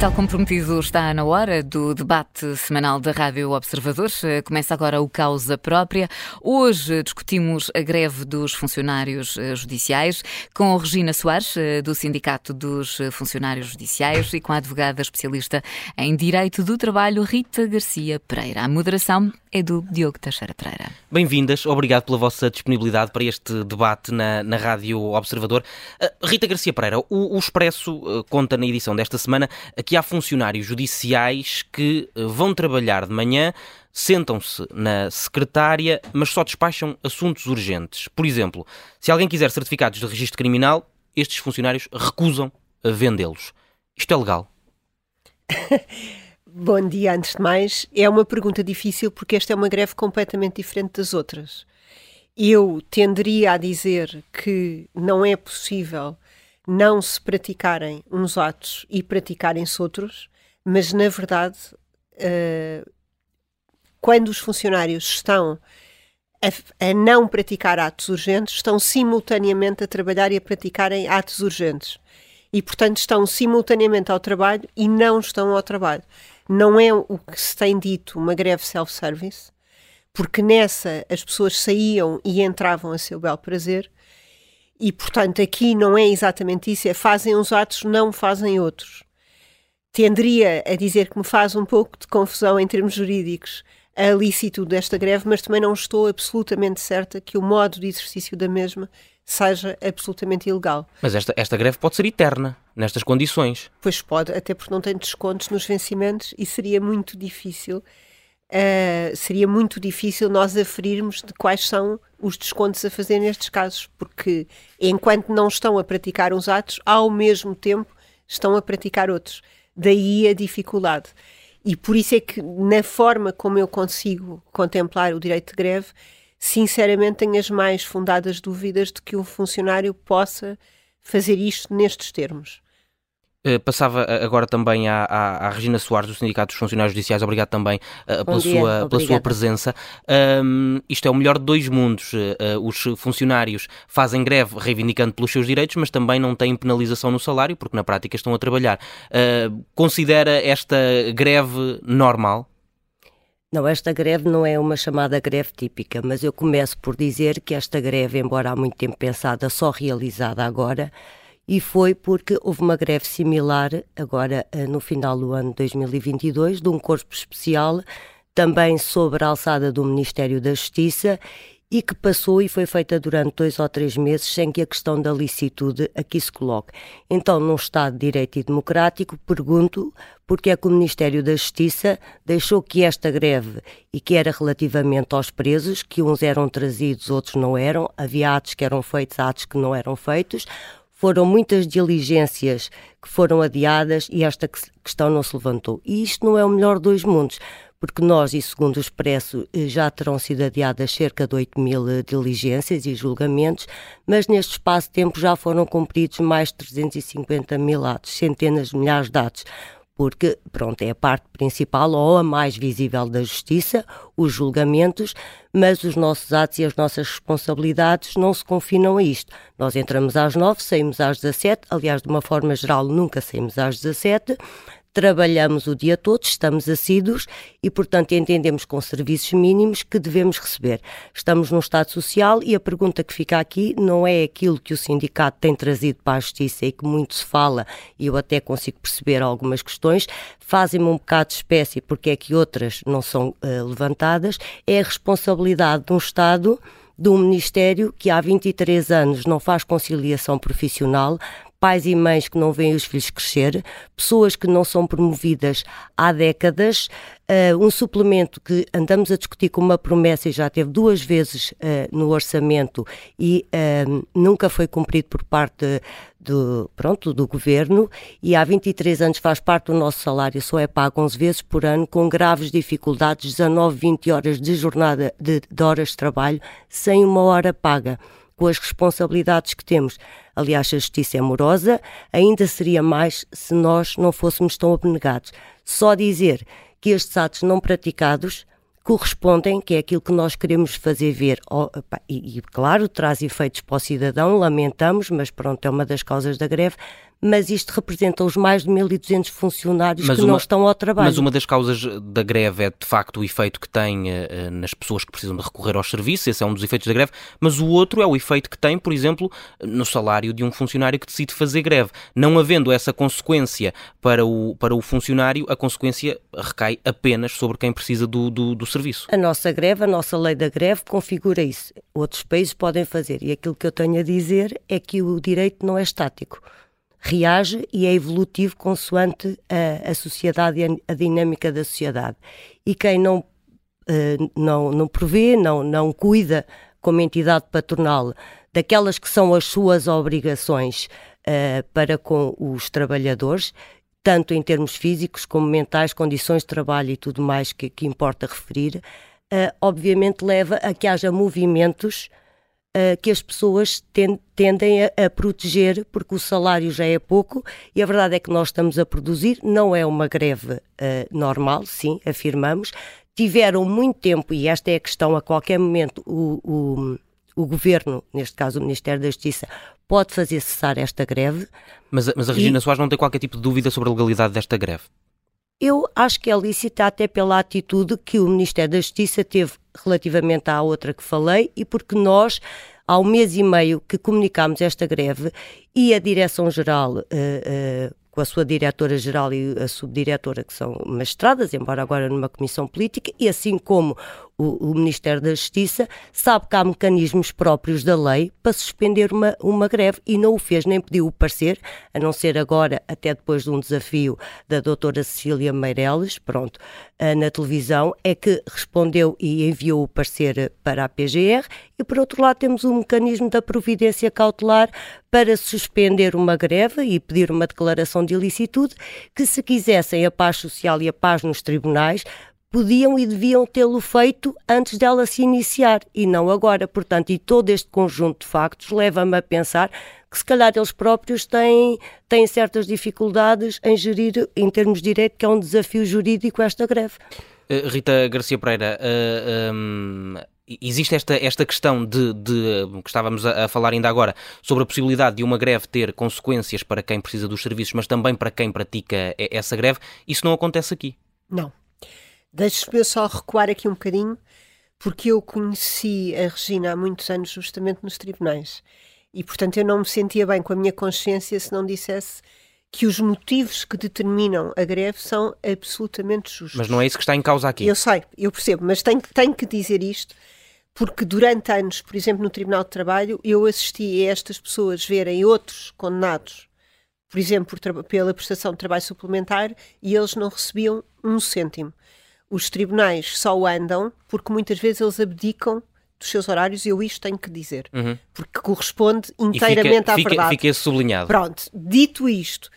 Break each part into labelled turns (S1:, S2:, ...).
S1: Tal como prometido, está na hora do debate semanal da Rádio Observador. Começa agora o Causa Própria. Hoje discutimos a greve dos funcionários eh, judiciais com Regina Soares, eh, do Sindicato dos Funcionários Judiciais, e com a advogada especialista em Direito do Trabalho, Rita Garcia Pereira. A moderação é do Diogo Teixeira Pereira.
S2: Bem-vindas, obrigado pela vossa disponibilidade para este debate na, na Rádio Observador. Rita Garcia Pereira, o, o Expresso conta na edição desta semana que há funcionários judiciais que uh, vão trabalhar de manhã, sentam-se na secretária, mas só despacham assuntos urgentes. Por exemplo, se alguém quiser certificados de registro criminal, estes funcionários recusam vendê-los. Isto é legal?
S3: Bom dia, antes de mais. É uma pergunta difícil porque esta é uma greve completamente diferente das outras. Eu tenderia a dizer que não é possível não se praticarem uns atos e praticarem-se outros, mas na verdade, uh, quando os funcionários estão a, a, não praticar atos urgentes, estão simultaneamente a trabalhar e a praticarem atos urgentes. E, portanto, estão simultaneamente ao trabalho e não estão ao trabalho não é o que se tem dito uma greve self-service, porque nessa as pessoas saíam e entravam a seu belo prazer, e portanto aqui não é exatamente isso, é fazem uns atos, não fazem outros. Tenderia a dizer que me faz um pouco de confusão em termos jurídicos a licitude desta greve, mas também não estou absolutamente certa que o modo de exercício da mesma seja absolutamente ilegal.
S2: Mas esta, esta greve pode ser eterna, nestas condições.
S3: Pois pode, até porque não tem descontos nos vencimentos e seria muito difícil. Uh, seria muito difícil nós aferirmos de quais são os descontos a fazer nestes casos, porque enquanto não estão a praticar uns atos, ao mesmo tempo estão a praticar outros. Daí a dificuldade. E por isso é que, na forma como eu consigo contemplar o direito de greve, sinceramente tenho as mais fundadas dúvidas de que um funcionário possa fazer isto nestes termos.
S2: Uh, passava agora também à, à, à, Regina Soares, do Sindicato dos Funcionários Judiciais. Obrigado também uh, pela, sua, pela sua presença. Um, isto é o melhor de dois mundos. Uh, os funcionários fazem greve reivindicando pelos seus direitos, mas também não têm penalização no salário, porque na prática estão a trabalhar. considera esta greve normal?
S4: Não, esta greve não é uma chamada greve típica, mas eu começo por dizer que esta greve, embora há muito tempo pensada, só realizada agora, e foi porque houve uma greve similar agora eh, no final do ano 2022 de um corpo especial também sobre a alçada do Ministério da Justiça e que passou e foi feita durante dois ou três meses sem que a questão da licitude aqui se coloque. Então, num Estado de Direito e Democrático, pergunto porque é que o Ministério da Justiça deixou que esta greve, e que era relativamente aos presos, que uns eram trazidos, outros não eram, havia atos que eram feitos, atos que não eram feitos, foram muitas diligências que foram adiadas e esta questão não se levantou. E isto não é o melhor dos mundos, porque nós, e segundo o Expresso, eh, já terão sido adiadas cerca de 8 mil eh, diligências e julgamentos, mas neste espaço de tempo já foram cumpridos mais de 350 mil atos, centenas de milhares de atos porque, pronto, é a parte principal ou a mais visível da justiça, os julgamentos, mas os nossos atos e as nossas responsabilidades não se confinam a isto. Nós entramos às nove, saímos às 17, aliás, de uma forma geral, nunca saímos às 17, trabalhamos o dia todo, estamos assíduos e, portanto, entendemos com serviços mínimos que devemos receber. Estamos num Estado social e a pergunta que fica aqui não é aquilo que o sindicato tem trazido para a justiça e que muito se fala, e eu até consigo perceber algumas questões, fazem-me um bocado de espécie porque é que outras não são uh, levantadas, é a responsabilidade de um Estado de um Ministério que há 23 anos não faz conciliação profissional, pais e mães que não veem os filhos crescer, pessoas que não são promovidas há décadas, uh, um suplemento que andamos a discutir com uma promessa e já teve duas vezes uh, no orçamento e uh, nunca foi cumprido por parte do, pronto, do governo e há 23 anos faz parte do nosso salário, só é pago 11 vezes por ano, com graves dificuldades, 19, 20 horas de jornada de, de horas de trabalho, sem uma hora paga com as responsabilidades que temos. Aliás, a justiça é morosa, ainda seria mais se nós não fôssemos tão abnegados. Só dizer que estes atos não praticados correspondem, que é aquilo que nós queremos fazer ver, oh, e, e, claro, traz efeitos para o cidadão, lamentamos, mas pronto, é uma das causas da greve, mas isto representa os mais de 1.200 funcionários mas que uma, não estão ao trabalho.
S2: Mas uma das causas da greve é, de facto, o efeito que tem uh, nas pessoas que precisam de recorrer aos serviços, esse é um dos efeitos da greve, mas o outro é o efeito que tem, por exemplo, no salário de um funcionário que decide fazer greve. Não havendo essa consequência para o, para o funcionário, a consequência recai apenas sobre quem precisa do, do, do serviço.
S4: A nossa greve, a nossa lei da greve configura isso. Outros países podem fazer. E aquilo que eu tenho a dizer é que o direito não é estático reage e é evolutivo consoante a, a sociedade e a, a, dinâmica da sociedade. E quem não, uh, não, não prevê, não, não cuida como entidade patronal daquelas que são as suas obrigações uh, para com os trabalhadores, tanto em termos físicos como mentais, condições de trabalho e tudo mais que, que importa referir, uh, obviamente leva a que haja movimentos que as pessoas tendem a, proteger, porque o salário já é pouco e a verdade é que nós estamos a produzir, não é uma greve uh, normal, sim, afirmamos. Tiveram muito tempo, e esta é a questão, a qualquer momento o, o, o governo, neste caso o Ministério da Justiça, pode fazer cessar esta greve.
S2: Mas, mas a Regina e... Soares não tem qualquer tipo de dúvida sobre a legalidade desta greve?
S4: Eu acho que é lícita até pela atitude que o Ministério da Justiça teve relativamente à outra que falei e porque nós, há um mês e meio que comunicámos esta greve e a Direção-Geral uh, uh, com a sua diretora-geral e a subdiretora, que são magistradas, embora agora numa comissão política, e assim como o, o, Ministério da Justiça, sabe que há mecanismos próprios da lei para suspender uma, uma greve e não o fez, nem pediu o parecer, a não ser agora, até depois de um desafio da doutora Cecília Meireles, pronto, eh, na televisão, é que respondeu e enviou o parecer para a PGR e, por outro lado, temos o um mecanismo da providência cautelar para suspender uma greve e pedir uma declaração de ilicitude, que se quisessem a paz social e a paz nos tribunais, podiam e deviam tê-lo feito antes dela se iniciar e não agora. Portanto, e todo este conjunto de factos leva-me a pensar que se calhar eles próprios têm, têm certas dificuldades em gerir, em termos de direito, que é um desafio jurídico esta greve.
S2: Uh, Rita Garcia Pereira, uh, um, existe esta, esta questão de, de, que estávamos a, a, falar ainda agora sobre a possibilidade de uma greve ter consequências para quem precisa dos serviços, mas também para quem pratica essa greve. Isso não acontece aqui?
S3: Não. Deixe-me só recuar aqui um bocadinho, porque eu conheci a Regina há muitos anos justamente nos tribunais. E, portanto, eu não me sentia bem com a minha consciência se não dissesse que os motivos que determinam a greve são absolutamente justos.
S2: Mas não é isso que está em causa aqui.
S3: Eu sei, eu percebo, mas tenho, tenho que dizer isto, porque durante anos, por exemplo, no Tribunal de Trabalho, eu assisti a estas pessoas verem outros condenados, por exemplo, por pela prestação de trabalho suplementar, e eles não recebiam um cêntimo os tribunais só andam porque muitas vezes eles abdicam dos seus horários e eu isto tenho que dizer, uhum. porque corresponde inteiramente
S2: fica,
S3: à
S2: fica,
S3: verdade.
S2: Fica sublinhado.
S3: Pronto, dito isto,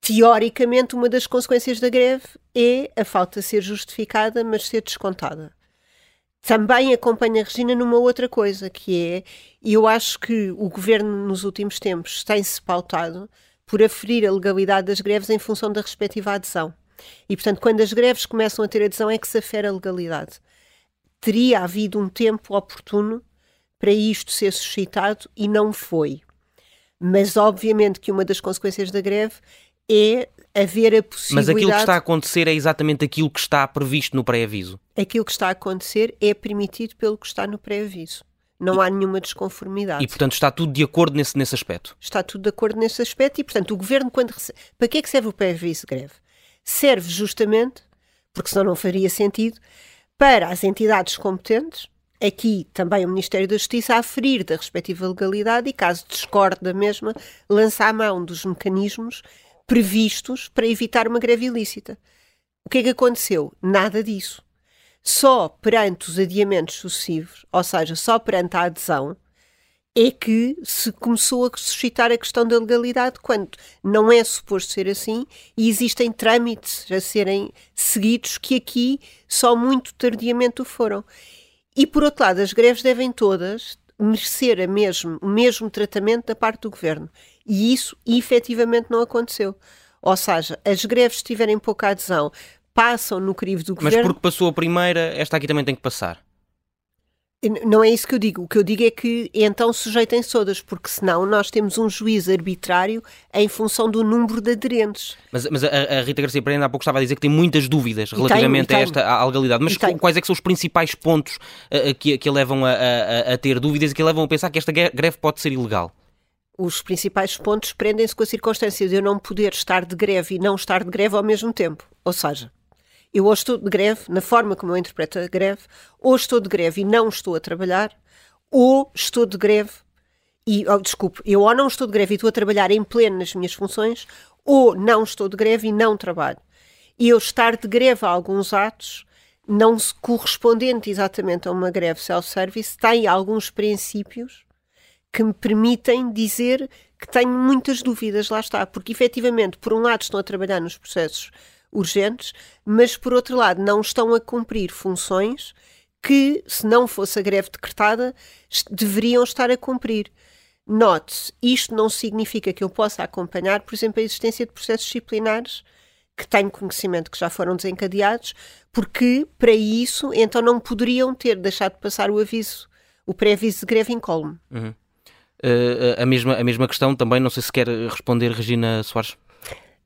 S3: teoricamente uma das consequências da greve é a falta ser justificada, mas ser descontada. Também acompanha a Regina numa outra coisa, que é, eu acho que o governo nos últimos tempos tem-se pautado por aferir a legalidade das greves em função da respectiva adesão. E, portanto, quando as greves começam a ter adesão, é que se afere a legalidade. Teria havido um tempo oportuno para isto ser suscitado e não foi. Mas, obviamente, que uma das consequências da greve é haver a possibilidade.
S2: Mas aquilo que está a acontecer é exatamente aquilo que está previsto no pré-aviso.
S3: Aquilo que está a acontecer é permitido pelo que está no pré-aviso. Não há nenhuma desconformidade.
S2: E, portanto, está tudo de acordo nesse, nesse aspecto?
S3: Está tudo de acordo nesse aspecto e, portanto, o governo, quando recebe... Para que é que serve o pré-aviso de greve? Serve justamente, porque senão não faria sentido, para as entidades competentes, aqui também o Ministério da Justiça, a aferir da respectiva legalidade e, caso discorde da mesma, lançar a mão dos mecanismos previstos para evitar uma greve ilícita. O que é que aconteceu? Nada disso. Só perante os adiamentos sucessivos, ou seja, só perante a adesão, é que se começou a suscitar a questão da legalidade, quando não é suposto ser assim e existem trâmites a serem seguidos que aqui só muito tardiamente o foram. E por outro lado, as greves devem todas merecer a mesmo, o mesmo tratamento da parte do governo. E isso efetivamente não aconteceu. Ou seja, as greves tiverem pouca adesão, passam no crivo do governo.
S2: Mas porque passou a primeira, esta aqui também tem que passar.
S3: Não é isso que eu digo. O que eu digo é que então sujeitem-se todas, porque senão nós temos um juiz arbitrário em função do número de aderentes.
S2: Mas, mas a, a, Rita Garcia Pereira há pouco estava a dizer que tem muitas dúvidas e relativamente tenho, a esta à legalidade. Mas quais é que são os principais pontos uh, que, que a levam a, a, a ter dúvidas e que a levam a pensar que esta greve pode ser ilegal?
S3: Os principais pontos prendem-se com a circunstância de eu não poder estar de greve e não estar de greve ao mesmo tempo. Ou seja, eu ou estou de greve, na forma como eu interpreto a greve, ou estou de greve e não estou a trabalhar, ou estou de greve e, oh, desculpe, eu ou não estou de greve e estou a trabalhar em pleno nas minhas funções, ou não estou de greve e não trabalho. E eu estar de greve a alguns atos, não correspondente exatamente a uma greve self-service, tem alguns princípios que me permitem dizer que tenho muitas dúvidas, lá está, porque efetivamente, por um lado, estão a trabalhar nos processos urgentes, mas por outro lado não estão a cumprir funções que, se não fosse a greve decretada, deveriam estar a cumprir. Note, isto não significa que eu possa acompanhar, por exemplo, a existência de processos disciplinares que tenho conhecimento que já foram desencadeados, porque para isso então não poderiam ter deixado de passar o aviso, o pré-aviso de greve incólume.
S2: Uhum. Uh, a, mesma, a mesma questão também, não sei se quer responder, Regina Soares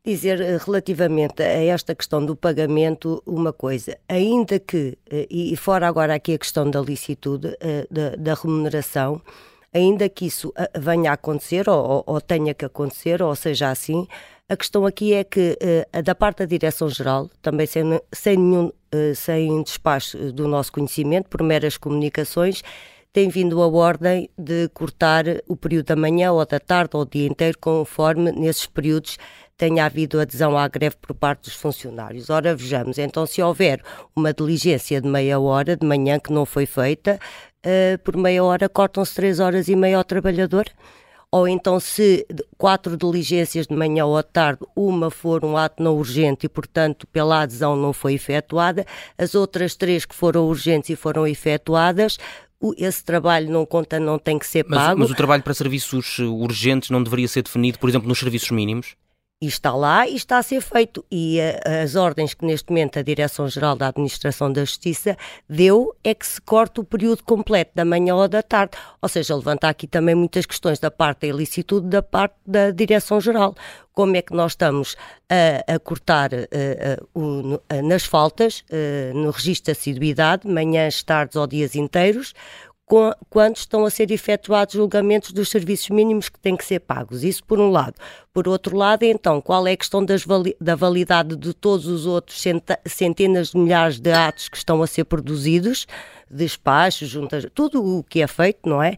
S4: dizer eh, relativamente a esta questão do pagamento uma coisa, ainda que, eh, e fora agora aqui a questão da licitude, eh, da, da remuneração, ainda que isso venha a acontecer ou, ou, tenha que acontecer, ou seja assim, a questão aqui é que da parte da Direção-Geral, também sem, sem nenhum sem despacho do nosso conhecimento, por meras comunicações, tem vindo a ordem de cortar o período da manhã ou da tarde ou o dia inteiro, conforme nesses períodos tenha havido adesão à greve por parte dos funcionários. Ora, vejamos, então, se houver uma diligência de meia hora de manhã que não foi feita, uh, por meia hora cortam-se três horas e meia ao trabalhador? ou então se quatro diligências de manhã ou à tarde, uma for um ato não urgente e, portanto, pela adesão não foi efetuada, as outras três que foram urgentes e foram efetuadas, esse trabalho não conta, não tem que ser pago.
S2: Mas, mas o trabalho para serviços urgentes não deveria ser definido, por exemplo, nos serviços mínimos?
S4: E está lá e está a ser feito. E uh, as ordens que neste momento a Direção-Geral da Administração da Justiça deu é que se corte o período completo da manhã ou da tarde. Ou seja, levanta aqui também muitas questões da parte da ilicitude da parte da Direção-Geral. Como é que nós estamos a, a cortar uh, uh, o, nas faltas, no registro de assiduidade, manhãs, tardes ou dias inteiros, quando estão a ser efetuados julgamentos dos serviços mínimos que têm que ser pagos. Isso por um lado. Por outro lado, então, qual é a questão vali da validade de todos os outros centenas de milhares de atos que estão a ser produzidos? despachos, juntas, tudo o que é feito, não é?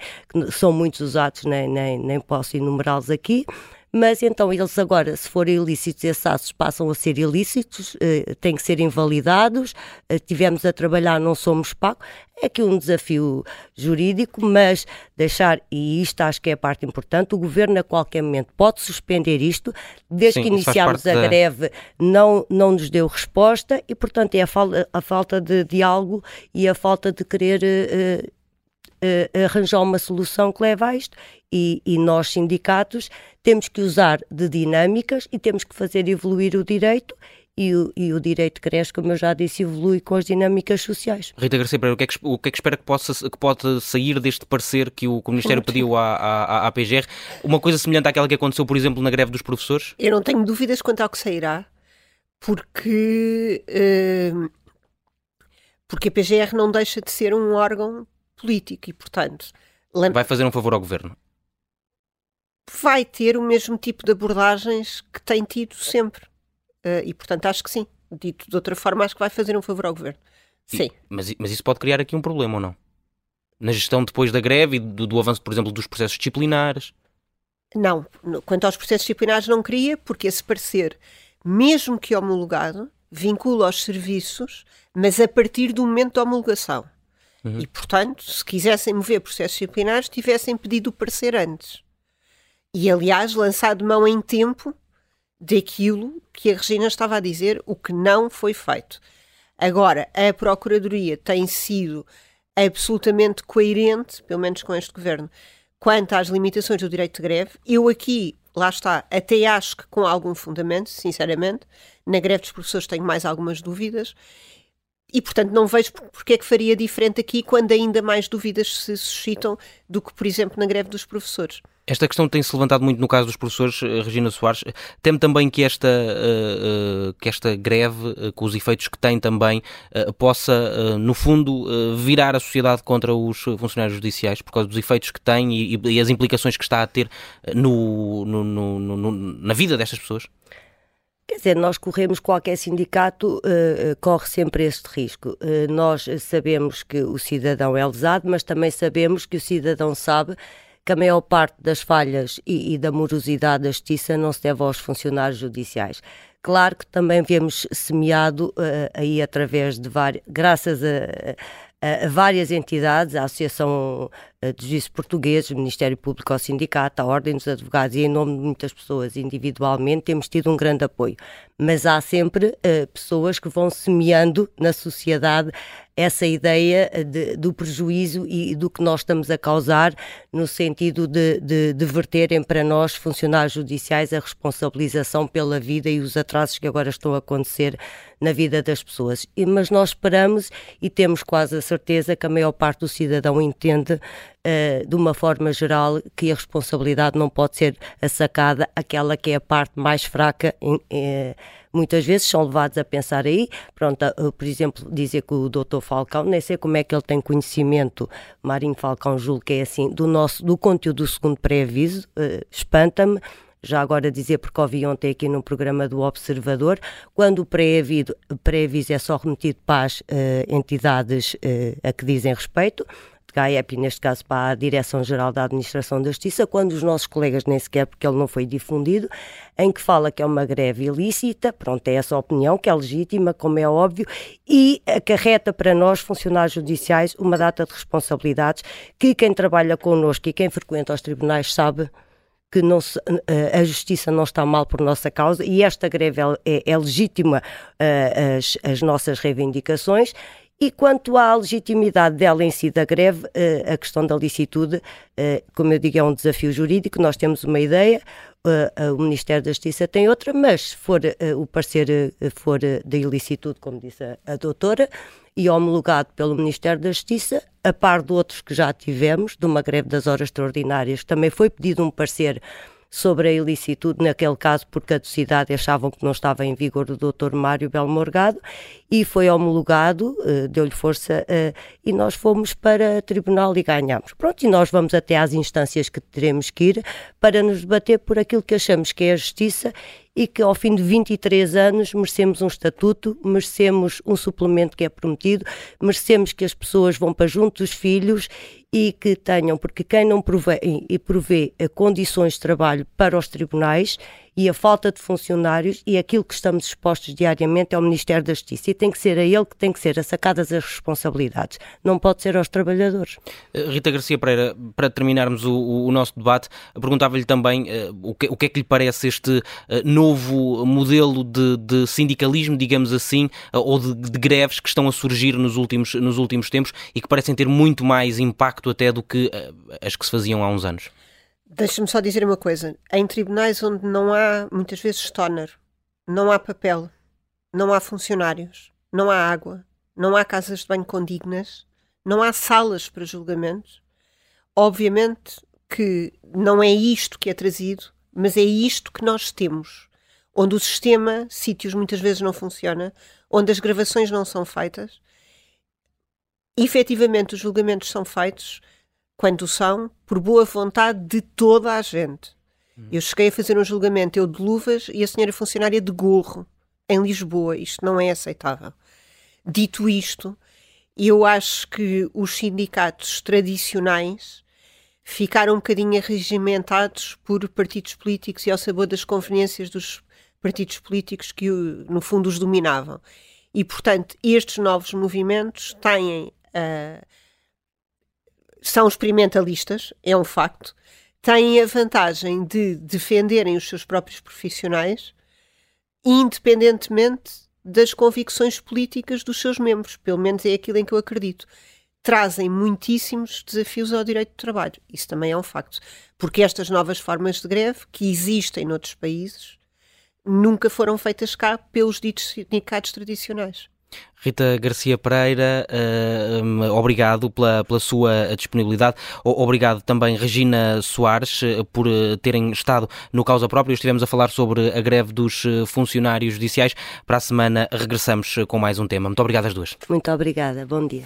S4: São muitos os atos, nem, nem, nem posso enumerá-los aqui mas então eles agora, se forem ilícitos, esses atos passam a ser ilícitos, eh, têm que ser invalidados, eh, tivemos a trabalhar, não somos pagos. É aqui um desafio jurídico, mas deixar, e isto acho que é a parte importante, o governo a qualquer momento pode suspender isto, desde Sim, que iniciámos a da... greve não, não nos deu resposta e, portanto, é a, fal a falta de diálogo e a falta de querer. Uh, uh, arranjar uma solução que leve a isto. E, e, nós, sindicatos, temos que usar de dinâmicas e temos que fazer evoluir o direito. E o, e o direito cresce, como eu já disse, evolui com as dinâmicas sociais.
S2: Rita Garcia Pereira, o que é que, o que, é que espera que, possa, que pode sair deste parecer que o, que o Ministério pediu à, à, à PGR? Uma coisa semelhante àquela que aconteceu, por exemplo, na greve dos professores?
S3: Eu não tenho dúvidas quanto ao que sairá, porque, uh, porque a PGR não deixa de ser um órgão político e, portanto.
S2: Vai fazer um favor ao governo?
S3: Vai ter o mesmo tipo de abordagens que tem tido sempre. Uh, e, portanto, acho que sim. Dito de outra forma, acho que vai fazer um favor ao governo. Sim. E,
S2: mas, mas isso pode criar aqui um problema ou não? Na gestão depois da greve e do, do avanço, por exemplo, dos processos disciplinares?
S3: Não. Quanto aos processos disciplinares, não queria, porque esse parecer, mesmo que homologado, vincula aos serviços, mas a partir do momento da homologação. Uhum. E, portanto, se quisessem mover processos disciplinares, tivessem pedido o parecer antes. E, aliás, lançado mão em tempo daquilo que a Regina estava a dizer, o que não foi feito. Agora, a Procuradoria tem sido absolutamente coerente, pelo menos com este governo, quanto às limitações do direito de greve. Eu aqui, lá está, até acho que com algum fundamento, sinceramente. Na greve dos professores tenho mais algumas dúvidas e, portanto, não vejo porque é que faria diferente aqui quando ainda mais dúvidas se suscitam do que, por exemplo, na greve dos professores.
S2: Esta questão tem-se levantado muito no caso dos professores, eh, Regina Soares. Teme também que esta, uh, uh, que esta greve, com os efeitos que tem também, possa, no fundo, virar a sociedade contra os funcionários judiciais, por causa dos efeitos que tem e, e as implicações que está a ter no, no, no, na vida destas pessoas?
S4: Quer dizer, nós corremos, qualquer sindicato uh, corre sempre este risco. Uh, nós sabemos que o cidadão é lesado, mas também sabemos que o cidadão sabe que a maior parte das falhas e, e da morosidade da justiça não se deve aos funcionários judiciais. Claro que também vemos semeado uh, aí através de várias, graças a, a, a várias entidades, a Associação de Juízes Portugueses, Ministério Público ao Sindicato, a Ordem dos Advogados e em nome de muitas pessoas individualmente, temos tido um grande apoio. Mas há sempre uh, pessoas que vão semeando na sociedade essa ideia de, do prejuízo e do que nós estamos a causar, no sentido de, de, de verterem para nós, funcionários judiciais, a responsabilização pela vida e os atrasos que agora estão a acontecer na vida das pessoas. E, mas nós esperamos e temos quase a certeza que a maior parte do cidadão entende uh, de uma forma geral, que a responsabilidade não pode ser sacada aquela que é a parte mais fraca. Em, uh, muitas vezes são levados a pensar aí, pronto, uh, por exemplo, dizer que o doutor Falcão, nem sei como é que ele tem conhecimento, Marinho Falcão julgo que é assim, do nosso, do conteúdo do segundo pré-aviso, uh, espanta-me, já agora dizer, porque ouvi ontem aqui no programa do Observador, quando o pré-aviso pré é só remetido para as uh, entidades uh, a que dizem respeito, GAEP, neste caso para a Direção-Geral da Administração da Justiça, quando os nossos colegas nem sequer, porque ele não foi difundido, em que fala que é uma greve ilícita, pronto, é essa a opinião, que é legítima, como é óbvio, e acarreta para nós, funcionários judiciais, uma data de responsabilidades que quem trabalha connosco e quem frequenta os tribunais sabe que se, eh, a justiça não está mal por nossa causa e esta greve é, é legítima uh, as, as nossas reivindicações e quanto à legitimidade dela em si da greve, eh, a questão da licitude, eh, como eu digo, é um desafio jurídico, nós temos uma ideia, eh, o Ministério da Justiça tem outra, mas se for o parecer for da ilicitude, como disse a, doutora, e homologado pelo Ministério da Justiça, a par de outros que já tivemos, de uma greve das horas extraordinárias, também foi pedido um parecer sobre a ilicitude, naquele caso por caducidade achavam que não estava em vigor o Dr. Mário Belmorgado e foi homologado, uh, deu-lhe força uh, e nós fomos para tribunal e ganhamos. Pronto, e nós vamos até às instâncias que teremos que ir para nos debater por aquilo que achamos que é a justiça e que ao fim de 23 anos merecemos um estatuto, merecemos um suplemento que é prometido, merecemos que as pessoas vão para junto dos filhos e que tenham, porque quem não provê e provê eh, condições de trabalho para os tribunais e a falta de funcionários e aquilo que estamos expostos diariamente é o Ministério da Justiça e tem que ser a ele que tem que ser sacadas as responsabilidades, não pode ser aos trabalhadores.
S2: Eh, Rita Garcia Pereira, para terminarmos o, o nosso debate, perguntava-lhe também uh, o, que, o, que, é que lhe parece este uh, novo modelo de, de, sindicalismo, digamos assim, uh, ou de, de, greves que estão a surgir nos últimos, nos últimos tempos e que parecem ter muito mais impacto até do que as que se faziam há uns anos.
S3: Deixa-me só dizer uma coisa. Em tribunais onde não há, muitas vezes, stoner, não há papel, não há funcionários, não há água, não há casas de banho condignas, não há salas para julgamentos, obviamente que não é isto que é trazido, mas é isto que nós temos. Onde o sistema, sítios muitas vezes não funciona, onde as gravações não são feitas, efetivamente os julgamentos são feitos quando são por boa vontade de toda a gente. Hum. Eu cheguei a fazer um julgamento, eu de luvas e a senhora funcionária de gorro, em Lisboa. Isto não é aceitável. Dito isto, eu acho que os sindicatos tradicionais ficaram um bocadinho arregimentados por partidos políticos e ao sabor das conveniências dos partidos políticos que, no fundo, os dominavam. E, portanto, estes novos movimentos têm uh, são experimentalistas, é um facto, têm a vantagem de defenderem os seus próprios profissionais, independentemente das convicções políticas dos seus membros. Pelo menos é aquilo em que eu acredito. Trazem muitíssimos desafios ao direito do trabalho. Isso também é um facto. Porque estas novas formas de greve, que existem noutros países, nunca foram feitas cá pelos ditos sindicatos tradicionais.
S2: Rita Garcia Pereira, uh, obrigado pela, pela sua disponibilidade. Obrigado também, Regina Soares, uh, por uh, terem estado no Causa Própria. Estivemos a falar sobre a greve dos funcionários judiciais. Para a semana regressamos com mais um tema. Muito obrigado às duas.
S4: Muito obrigada. Bom dia.